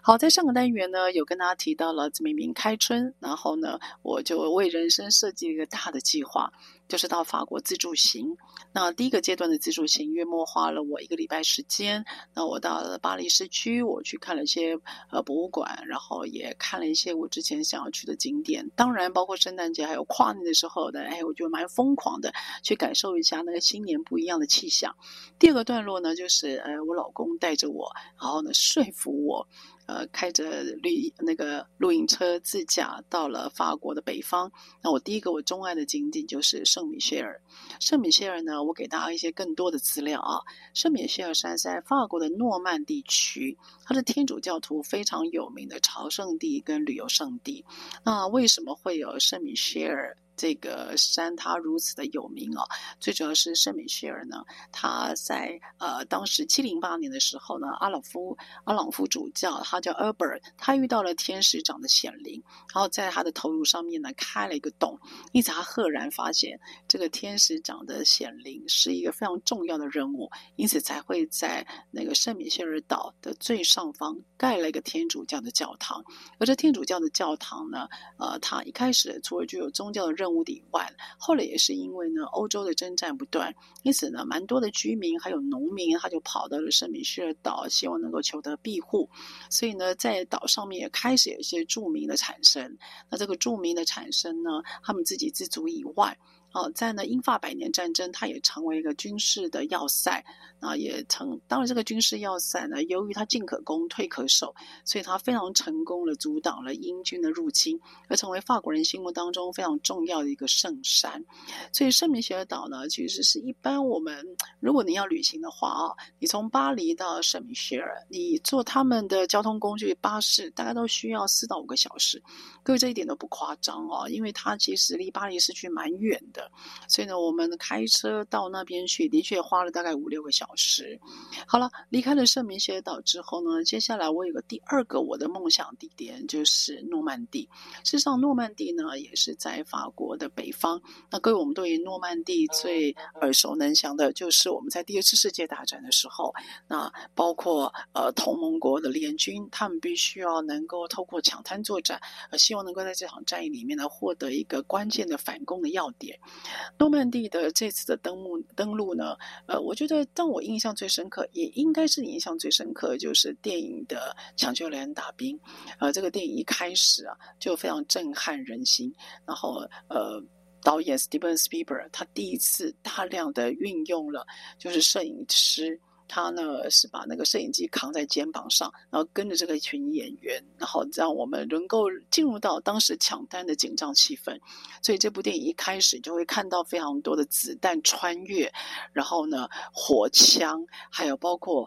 好，在上个单元呢，有跟大家提到了明明开春，然后呢，我就为人生设计一个大的计划。就是到法国自助行，那第一个阶段的自助行约莫花了我一个礼拜时间。那我到了巴黎市区，我去看了一些呃博物馆，然后也看了一些我之前想要去的景点。当然，包括圣诞节还有跨年的时候的，哎，我觉得蛮疯狂的，去感受一下那个新年不一样的气象。第二个段落呢，就是呃我老公带着我，然后呢说服我。呃，开着旅那个露营车自驾到了法国的北方。那我第一个我钟爱的景点就是圣米歇尔。圣米歇尔呢，我给大家一些更多的资料啊。圣米歇尔山在法国的诺曼地区，它是天主教徒非常有名的朝圣地跟旅游胜地。那为什么会有圣米歇尔这个山它如此的有名哦，最主要是圣米歇尔呢，他在呃当时七零八年的时候呢，阿朗夫阿朗夫主教他叫 Albert，他遇到了天使长的显灵，然后在他的头颅上面呢开了一个洞，因此他赫然发现这个天使长的显灵是一个非常重要的任务，因此才会在那个圣米歇尔岛的最上方盖了一个天主教的教堂，而这天主教的教堂呢，呃，他一开始除了具有宗教的任任务以外，后来也是因为呢，欧洲的征战不断，因此呢，蛮多的居民还有农民，他就跑到了圣米歇尔岛，希望能够求得庇护。所以呢，在岛上面也开始有一些著名的产生。那这个著名的产生呢，他们自给自足以外，哦，在呢英法百年战争，它也成为一个军事的要塞。啊，也成。当然，这个军事要塞呢，由于它进可攻，退可守，所以它非常成功的阻挡了英军的入侵，而成为法国人心目当中非常重要的一个圣山。所以，圣米歇尔岛呢，其实是一般我们如果你要旅行的话啊，你从巴黎到圣米歇尔，你坐他们的交通工具巴士，大概都需要四到五个小时。各位，这一点都不夸张哦，因为它其实离巴黎市区蛮远的，所以呢，我们开车到那边去，的确花了大概五六个小时。好了，离开了圣米歇岛之后呢，接下来我有个第二个我的梦想地点就是诺曼底。事实上，诺曼底呢也是在法国的北方。那各位，我们对于诺曼底最耳熟能详的就是我们在第二次世界大战的时候，那包括呃同盟国的联军，他们必须要能够透过抢滩作战，而希希望能够在这场战役里面呢获得一个关键的反攻的要点。诺曼底的这次的登陆登陆呢，呃，我觉得当我印象最深刻，也应该是印象最深刻，就是电影的《抢救雷恩大兵》。呃，这个电影一开始啊，就非常震撼人心。然后，呃，导演 Steven Spielberg 他第一次大量的运用了，就是摄影师。他呢是把那个摄影机扛在肩膀上，然后跟着这个一群演员，然后让我们能够进入到当时抢单的紧张气氛。所以这部电影一开始就会看到非常多的子弹穿越，然后呢火枪，还有包括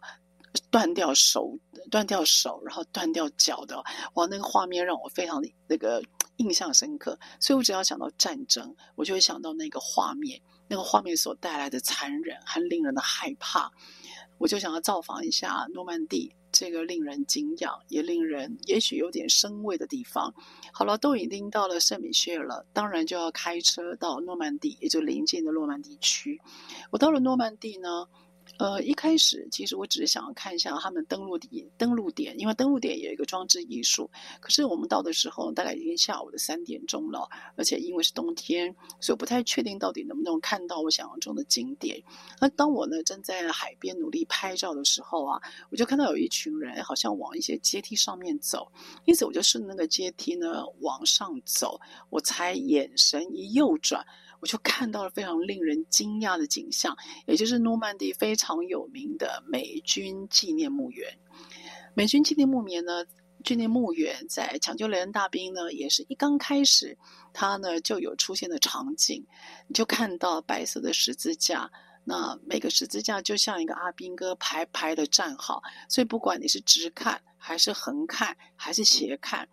断掉手、断掉手，然后断掉脚的，哇，那个画面让我非常的那个印象深刻。所以我只要想到战争，我就会想到那个画面，那个画面所带来的残忍和令人的害怕。我就想要造访一下诺曼底这个令人敬仰，也令人也许有点生畏的地方。好了，都已经到了圣米歇尔了，当然就要开车到诺曼底，也就临近的诺曼底区。我到了诺曼底呢。呃，一开始其实我只是想要看一下他们登陆点，登陆点，因为登陆点有一个装置艺术。可是我们到的时候大概已经下午的三点钟了，而且因为是冬天，所以我不太确定到底能不能看到我想象中的景点。那当我呢正在海边努力拍照的时候啊，我就看到有一群人好像往一些阶梯上面走，因此我就顺那个阶梯呢往上走，我才眼神一右转。我就看到了非常令人惊讶的景象，也就是诺曼底非常有名的美军纪念墓园。美军纪念墓园呢，纪念墓园在抢救雷恩大兵呢，也是一刚开始，它呢就有出现的场景，你就看到白色的十字架，那每个十字架就像一个阿兵哥排排的站好，所以不管你是直看还是横看还是斜看。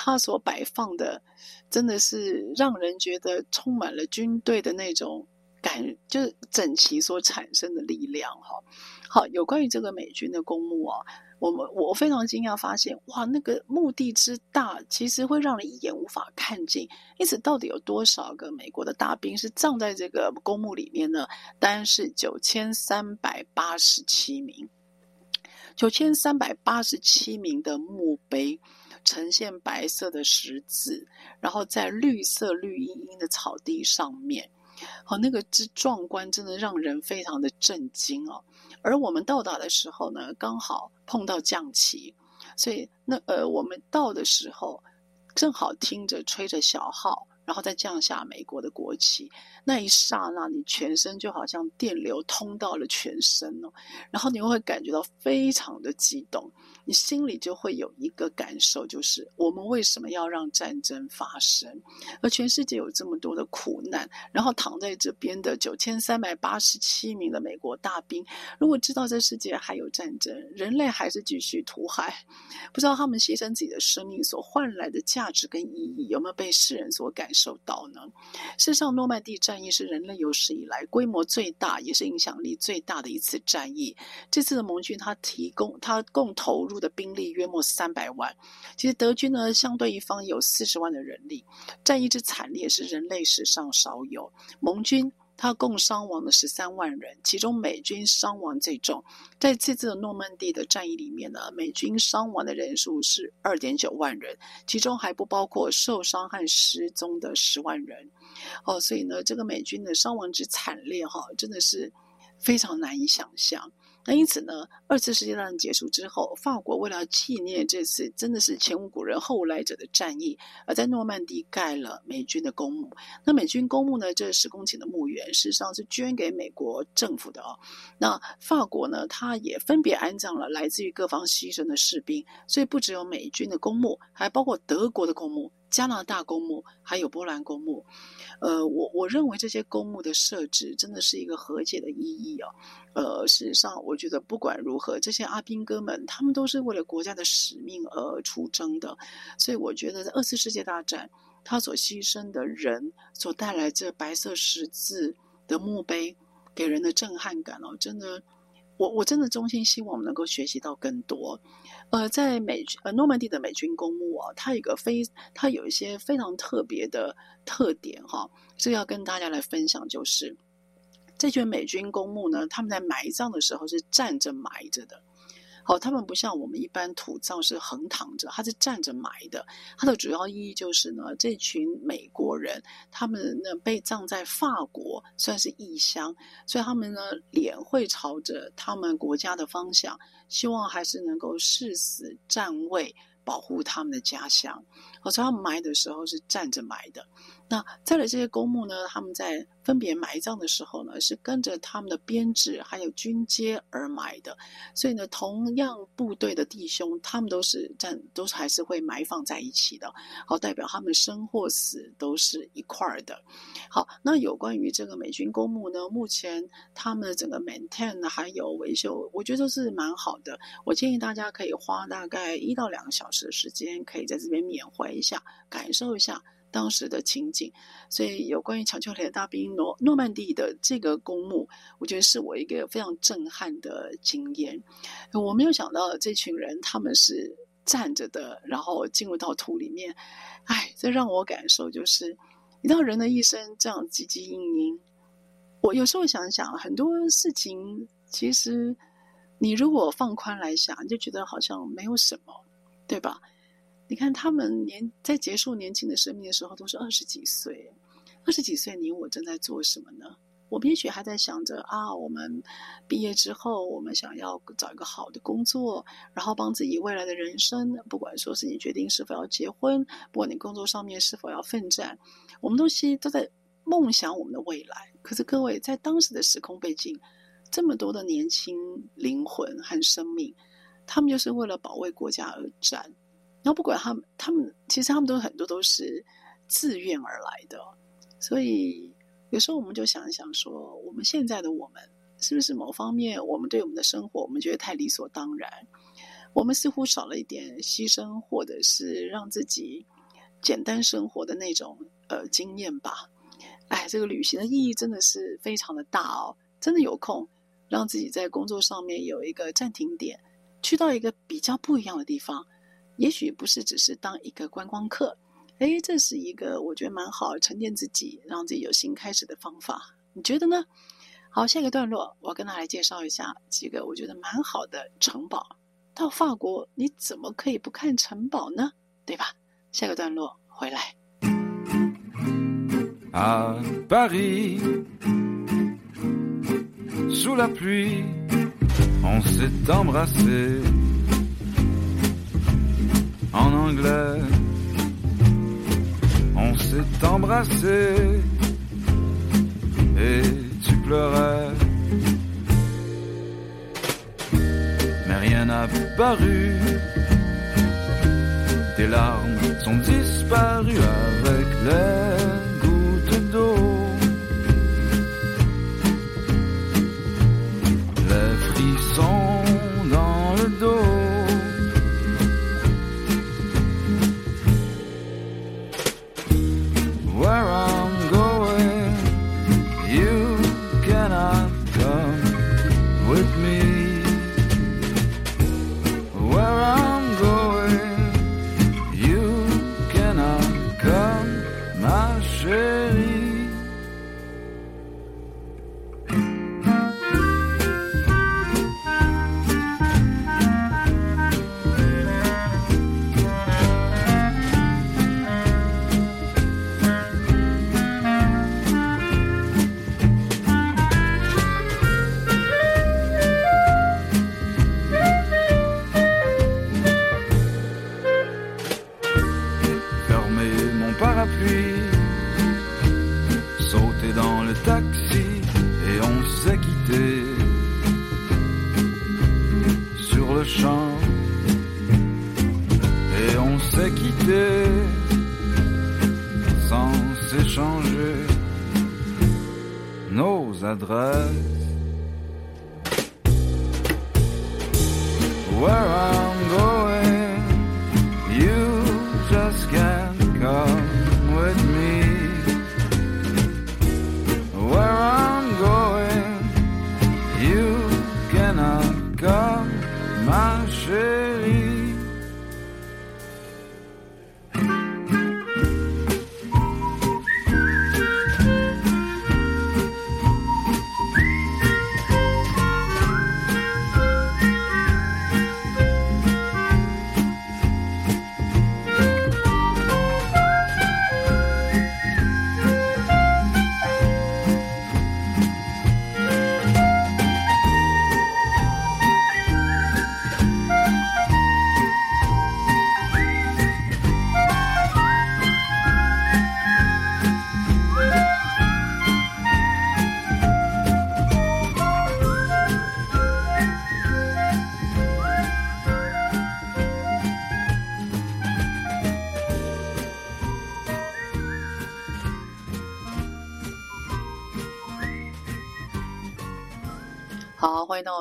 它所摆放的，真的是让人觉得充满了军队的那种感，就是整齐所产生的力量哈。好，有关于这个美军的公墓啊，我们我非常惊讶发现，哇，那个墓地之大，其实会让人一眼无法看尽。因此，到底有多少个美国的大兵是葬在这个公墓里面呢？当然是九千三百八十七名，九千三百八十七名的墓碑。呈现白色的十字，然后在绿色绿茵茵的草地上面，好，那个之壮观，真的让人非常的震惊哦。而我们到达的时候呢，刚好碰到降旗，所以那呃，我们到的时候正好听着吹着小号。然后再降下美国的国旗，那一刹那，你全身就好像电流通到了全身哦，然后你会感觉到非常的激动，你心里就会有一个感受，就是我们为什么要让战争发生？而全世界有这么多的苦难，然后躺在这边的九千三百八十七名的美国大兵，如果知道这世界还有战争，人类还是继续屠害，不知道他们牺牲自己的生命所换来的价值跟意义有没有被世人所感受。到呢？事实上，诺曼底战役是人类有史以来规模最大，也是影响力最大的一次战役。这次的盟军他提供他共投入的兵力约莫三百万，其实德军呢相对一方有四十万的人力，战役之惨烈是人类史上少有。盟军。他共伤亡了十三万人，其中美军伤亡最重。在这次的诺曼底的战役里面呢，美军伤亡的人数是二点九万人，其中还不包括受伤和失踪的十万人。哦，所以呢，这个美军的伤亡之惨烈，哈，真的是非常难以想象。那因此呢，二次世界大战结束之后，法国为了纪念这次真的是前无古人后无来者的战役，而在诺曼底盖了美军的公墓。那美军公墓呢，这十公顷的墓园，事实上是捐给美国政府的哦。那法国呢，它也分别安葬了来自于各方牺牲的士兵，所以不只有美军的公墓，还包括德国的公墓。加拿大公墓，还有波兰公墓，呃，我我认为这些公墓的设置真的是一个和解的意义啊。呃，事实上，我觉得不管如何，这些阿兵哥们他们都是为了国家的使命而出征的，所以我觉得在二次世界大战，他所牺牲的人所带来这白色十字的墓碑给人的震撼感哦，真的。我我真的衷心希望我们能够学习到更多，呃，在美呃诺曼底的美军公墓啊，它有一个非它有一些非常特别的特点哈，这个要跟大家来分享，就是这群美军公墓呢，他们在埋葬的时候是站着埋着的。哦，他们不像我们一般土葬是横躺着，他是站着埋的。它的主要意义就是呢，这群美国人他们呢被葬在法国，算是异乡，所以他们呢脸会朝着他们国家的方向，希望还是能够誓死站位，保护他们的家乡。哦，所以他们埋的时候是站着埋的。那再来这些公墓呢，他们在分别埋葬的时候呢，是跟着他们的编制还有军阶而埋的。所以呢，同样部队的弟兄，他们都是站，都是还是会埋放在一起的。好，代表他们生或死都是一块儿的。好，那有关于这个美军公墓呢，目前他们的整个 maintain 还有维修，我觉得都是蛮好的。我建议大家可以花大概一到两个小时的时间，可以在这边缅怀一下，感受一下。当时的情景，所以有关于抢救雷大兵诺诺曼底的这个公墓，我觉得是我一个非常震撼的经验。我没有想到这群人他们是站着的，然后进入到土里面。哎，这让我感受就是，你知道人的一生这样汲汲营营。我有时候想想，很多事情其实你如果放宽来想，就觉得好像没有什么，对吧？你看，他们年在结束年轻的生命的时候，都是二十几岁。二十几岁，你我正在做什么呢？我们也许还在想着啊，我们毕业之后，我们想要找一个好的工作，然后帮自己未来的人生，不管说是你决定是否要结婚，不管你工作上面是否要奋战，我们都是都在梦想我们的未来。可是各位，在当时的时空背景，这么多的年轻灵魂和生命，他们就是为了保卫国家而战。然后不管他们，他们其实他们都很多都是自愿而来的，所以有时候我们就想一想说，我们现在的我们是不是某方面，我们对我们的生活，我们觉得太理所当然，我们似乎少了一点牺牲，或者是让自己简单生活的那种呃经验吧。哎，这个旅行的意义真的是非常的大哦，真的有空让自己在工作上面有一个暂停点，去到一个比较不一样的地方。也许不是只是当一个观光客，诶，这是一个我觉得蛮好沉淀自己，让自己有新开始的方法。你觉得呢？好，下一个段落，我跟大家来介绍一下几个我觉得蛮好的城堡。到法国，你怎么可以不看城堡呢？对吧？下个段落回来。À Paris, sous la pluie, on s'est embrassé. En anglais, on s'est embrassé et tu pleurais. Mais rien n'a paru, tes larmes sont disparues avec les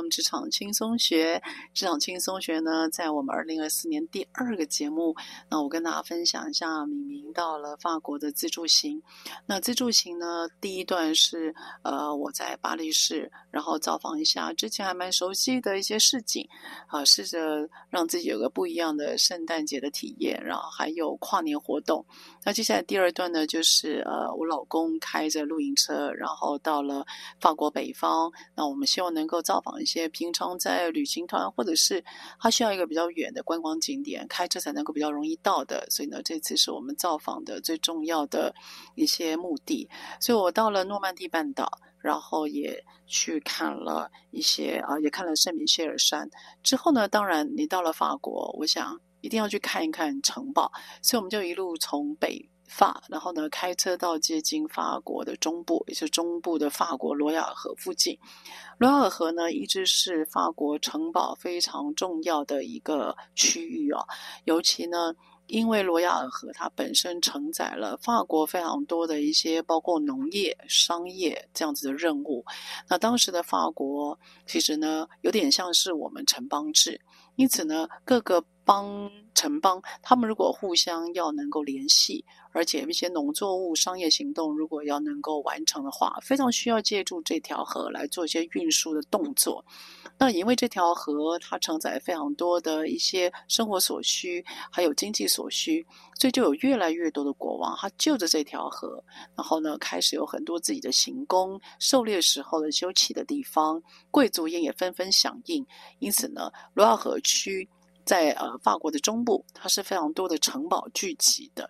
职场轻松学。职场轻松学呢，在我们二零二四年第二个节目，那我跟大家分享一下，敏明到了法国的自助行。那自助行呢，第一段是呃我在巴黎市，然后造访一下之前还蛮熟悉的一些市景，啊、试着让自己有个不一样的圣诞节的体验，然后还有跨年活动。那接下来第二段呢，就是呃我老公开着露营车，然后到了法国北方，那我们希望能够造访一些平常在旅行团，或者是他需要一个比较远的观光景点，开车才能够比较容易到的。所以呢，这次是我们造访的最重要的一些目的。所以我到了诺曼底半岛，然后也去看了一些啊，也看了圣米歇尔山。之后呢，当然你到了法国，我想一定要去看一看城堡。所以我们就一路从北。法，然后呢，开车到接近法国的中部，也是中部的法国罗亚尔河附近。罗亚尔河呢，一直是法国城堡非常重要的一个区域哦。尤其呢，因为罗亚尔河它本身承载了法国非常多的一些，包括农业、商业这样子的任务。那当时的法国其实呢，有点像是我们城邦制，因此呢，各个邦城邦，他们如果互相要能够联系，而且一些农作物商业行动如果要能够完成的话，非常需要借助这条河来做一些运输的动作。那因为这条河它承载非常多的一些生活所需，还有经济所需，所以就有越来越多的国王，他就着这条河，然后呢，开始有很多自己的行宫、狩猎时候的休憩的地方，贵族也也纷纷响应。因此呢，罗亚河区。在呃法国的中部，它是非常多的城堡聚集的。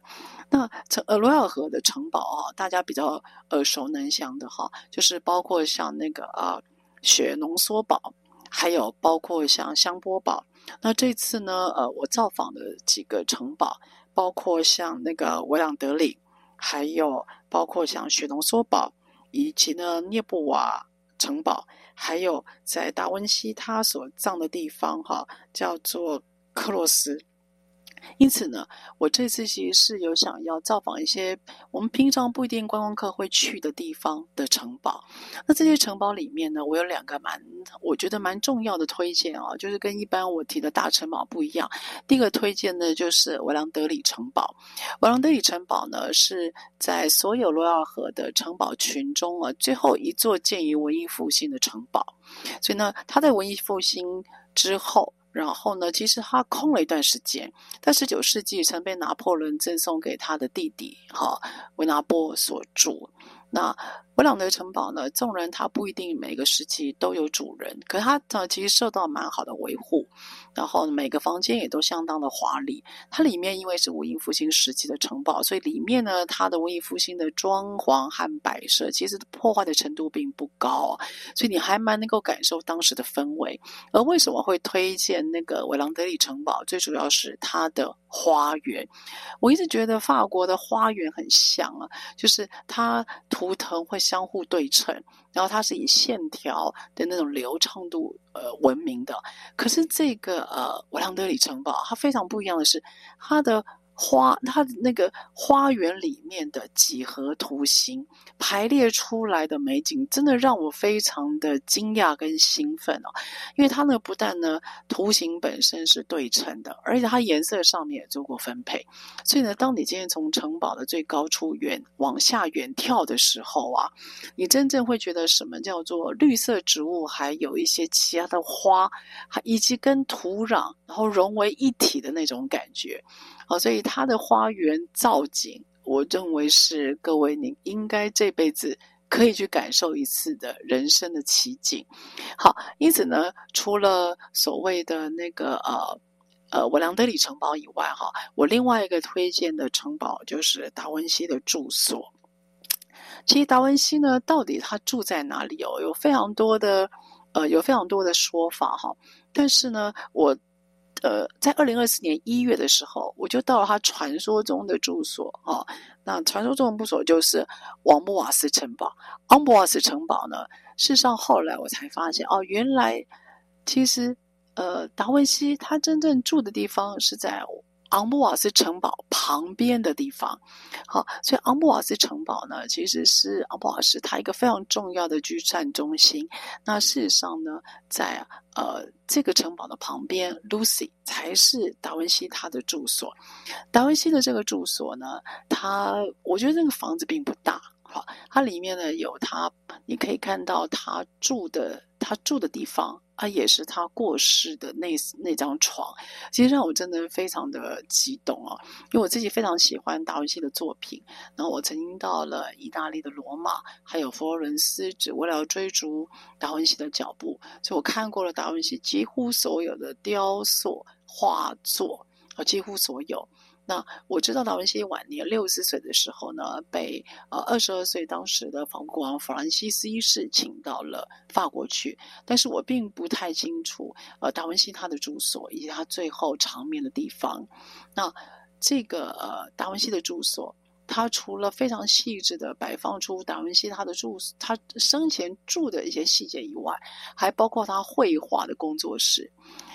那城呃罗尔河的城堡啊，大家比较耳熟能详的哈，就是包括像那个啊雪浓缩堡，还有包括像香波堡。那这次呢，呃，我造访的几个城堡，包括像那个维朗德里，还有包括像雪浓缩堡，以及呢涅布瓦城堡。还有在达文西他所葬的地方，哈，叫做克洛斯。因此呢，我这次其实是有想要造访一些我们平常不一定观光客会去的地方的城堡。那这些城堡里面呢，我有两个蛮我觉得蛮重要的推荐啊，就是跟一般我提的大城堡不一样。第一个推荐呢，就是维朗德里城堡。维朗德里城堡呢，是在所有罗亚河的城堡群中啊，最后一座建于文艺复兴的城堡。所以呢，它在文艺复兴之后。然后呢，其实他空了一段时间，在十九世纪曾被拿破仑赠送给他的弟弟哈维纳波所住。那维朗德城堡呢，纵然它不一定每个时期都有主人，可是它呢其实受到蛮好的维护。然后每个房间也都相当的华丽。它里面因为是文艺复兴时期的城堡，所以里面呢它的文艺复兴的装潢和摆设，其实破坏的程度并不高，所以你还蛮能够感受当时的氛围。而为什么会推荐那个维朗德里城堡？最主要是它的花园。我一直觉得法国的花园很像啊，就是它图腾会相互对称，然后它是以线条的那种流畅度呃闻名的。可是这个呃瓦朗德里城堡，它非常不一样的是它的。花，它那个花园里面的几何图形排列出来的美景，真的让我非常的惊讶跟兴奋哦。因为它呢，不但呢图形本身是对称的，而且它颜色上面也做过分配。所以呢，当你今天从城堡的最高处远往下远眺的时候啊，你真正会觉得什么叫做绿色植物，还有一些其他的花，还以及跟土壤然后融为一体的那种感觉。好，所以它的花园造景，我认为是各位您应该这辈子可以去感受一次的人生的奇景。好，因此呢，除了所谓的那个呃呃维良德里城堡以外，哈，我另外一个推荐的城堡就是达文西的住所。其实达文西呢，到底他住在哪里哦？有非常多的呃，有非常多的说法哈。但是呢，我。呃，在二零二四年一月的时候，我就到了他传说中的住所啊。那传说中的住所就是王布瓦斯城堡。昂布瓦斯城堡呢，事实上后来我才发现，哦，原来其实呃，达文西他真正住的地方是在。昂布瓦斯城堡旁边的地方，好，所以昂布瓦斯城堡呢，其实是昂布瓦斯它一个非常重要的居散中心。那事实上呢，在呃这个城堡的旁边，Lucy 才是达文西他的住所。达文西的这个住所呢，他我觉得那个房子并不大，好，它里面呢有他，你可以看到他住的他住的地方。啊，也是他过世的那那张床，其实让我真的非常的激动啊！因为我自己非常喜欢达文西的作品，然后我曾经到了意大利的罗马，还有佛罗伦斯，只为了要追逐达文西的脚步，所以我看过了达文西几乎所有的雕塑、画作，啊，几乎所有。那我知道达文西晚年六十岁的时候呢，被呃二十二岁当时的法国王弗兰西斯一世请到了法国去，但是我并不太清楚呃达文西他的住所以及他最后长眠的地方。那这个呃达文西的住所，他除了非常细致的摆放出达文西他的住他生前住的一些细节以外，还包括他绘画的工作室，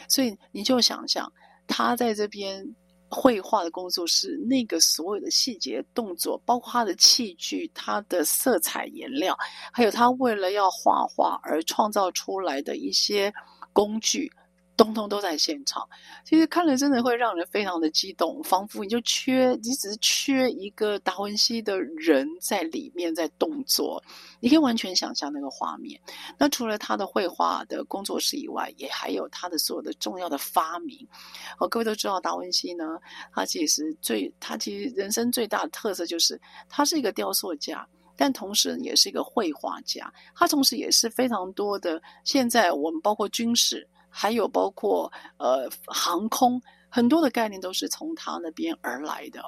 所以你就想想他在这边。绘画的工作室，那个所有的细节动作，包括他的器具、他的色彩颜料，还有他为了要画画而创造出来的一些工具。通通都在现场，其实看了真的会让人非常的激动，仿佛你就缺，你只是缺一个达文西的人在里面在动作，你可以完全想象那个画面。那除了他的绘画的工作室以外，也还有他的所有的重要的发明。哦，各位都知道达文西呢，他其实最，他其实人生最大的特色就是他是一个雕塑家，但同时也是一个绘画家，他同时也是非常多的。现在我们包括军事。还有包括呃航空，很多的概念都是从他那边而来的，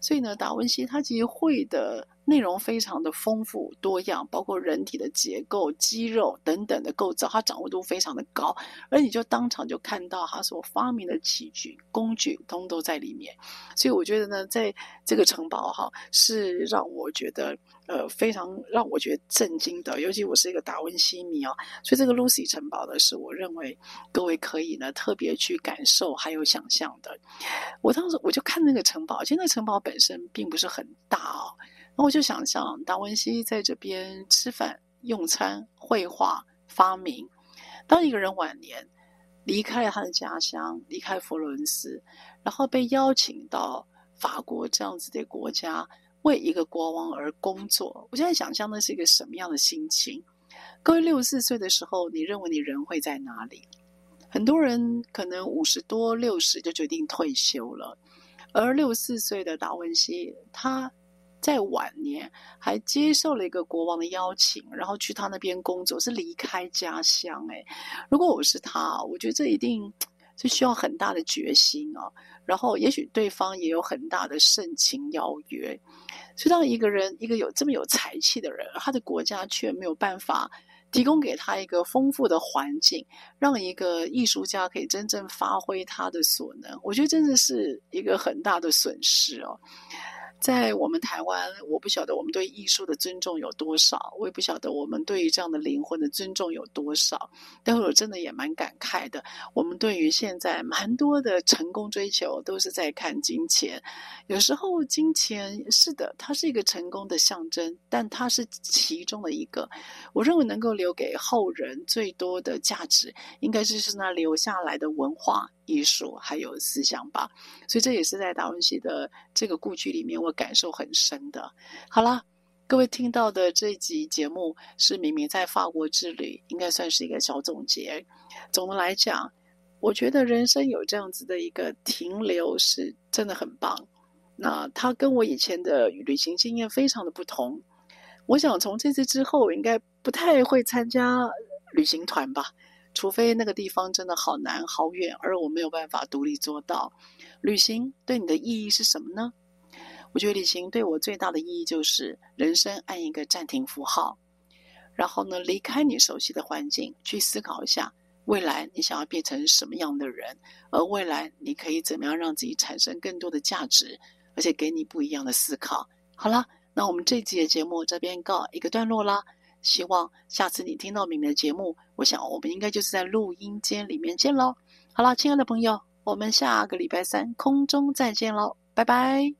所以呢，达文西他其实会的内容非常的丰富多样，包括人体的结构、肌肉等等的构造，它掌握度非常的高，而你就当场就看到他所发明的器具、工具，通都在里面。所以我觉得呢，在这个城堡哈，是让我觉得呃非常让我觉得震惊的，尤其我是一个达文西迷啊，所以这个 Lucy 城堡呢，是我认为各位可以呢特别去感受还有想象的。我当时我就看那个城堡，其实那城堡本身并不是很大哦。那我就想象达文西在这边吃饭、用餐、绘画、发明。当一个人晚年离开了他的家乡，离开佛罗伦斯，然后被邀请到法国这样子的国家，为一个国王而工作，我现在想象那是一个什么样的心情？各位六十四岁的时候，你认为你人会在哪里？很多人可能五十多、六十就决定退休了，而六十四岁的达文西，他。在晚年还接受了一个国王的邀请，然后去他那边工作，是离开家乡。诶，如果我是他，我觉得这一定是需要很大的决心啊。然后，也许对方也有很大的盛情邀约。所以，当一个人一个有这么有才气的人，他的国家却没有办法提供给他一个丰富的环境，让一个艺术家可以真正发挥他的所能，我觉得真的是一个很大的损失哦。在我们台湾，我不晓得我们对艺术的尊重有多少，我也不晓得我们对于这样的灵魂的尊重有多少。但我真的也蛮感慨的，我们对于现在蛮多的成功追求都是在看金钱。有时候金钱是的，它是一个成功的象征，但它是其中的一个。我认为能够留给后人最多的价值，应该是是那留下来的文化。艺术还有思想吧，所以这也是在达文西的这个故居里面，我感受很深的。好了，各位听到的这一集节目是明明在法国之旅，应该算是一个小总结。总的来讲，我觉得人生有这样子的一个停留是真的很棒。那它跟我以前的旅行经验非常的不同。我想从这次之后，应该不太会参加旅行团吧。除非那个地方真的好难好远，而我没有办法独立做到。旅行对你的意义是什么呢？我觉得旅行对我最大的意义就是人生按一个暂停符号，然后呢，离开你熟悉的环境，去思考一下未来你想要变成什么样的人，而未来你可以怎么样让自己产生更多的价值，而且给你不一样的思考。好了，那我们这集的节目这边告一个段落啦。希望下次你听到明明的节目，我想我们应该就是在录音间里面见喽。好了，亲爱的朋友，我们下个礼拜三空中再见喽，拜拜。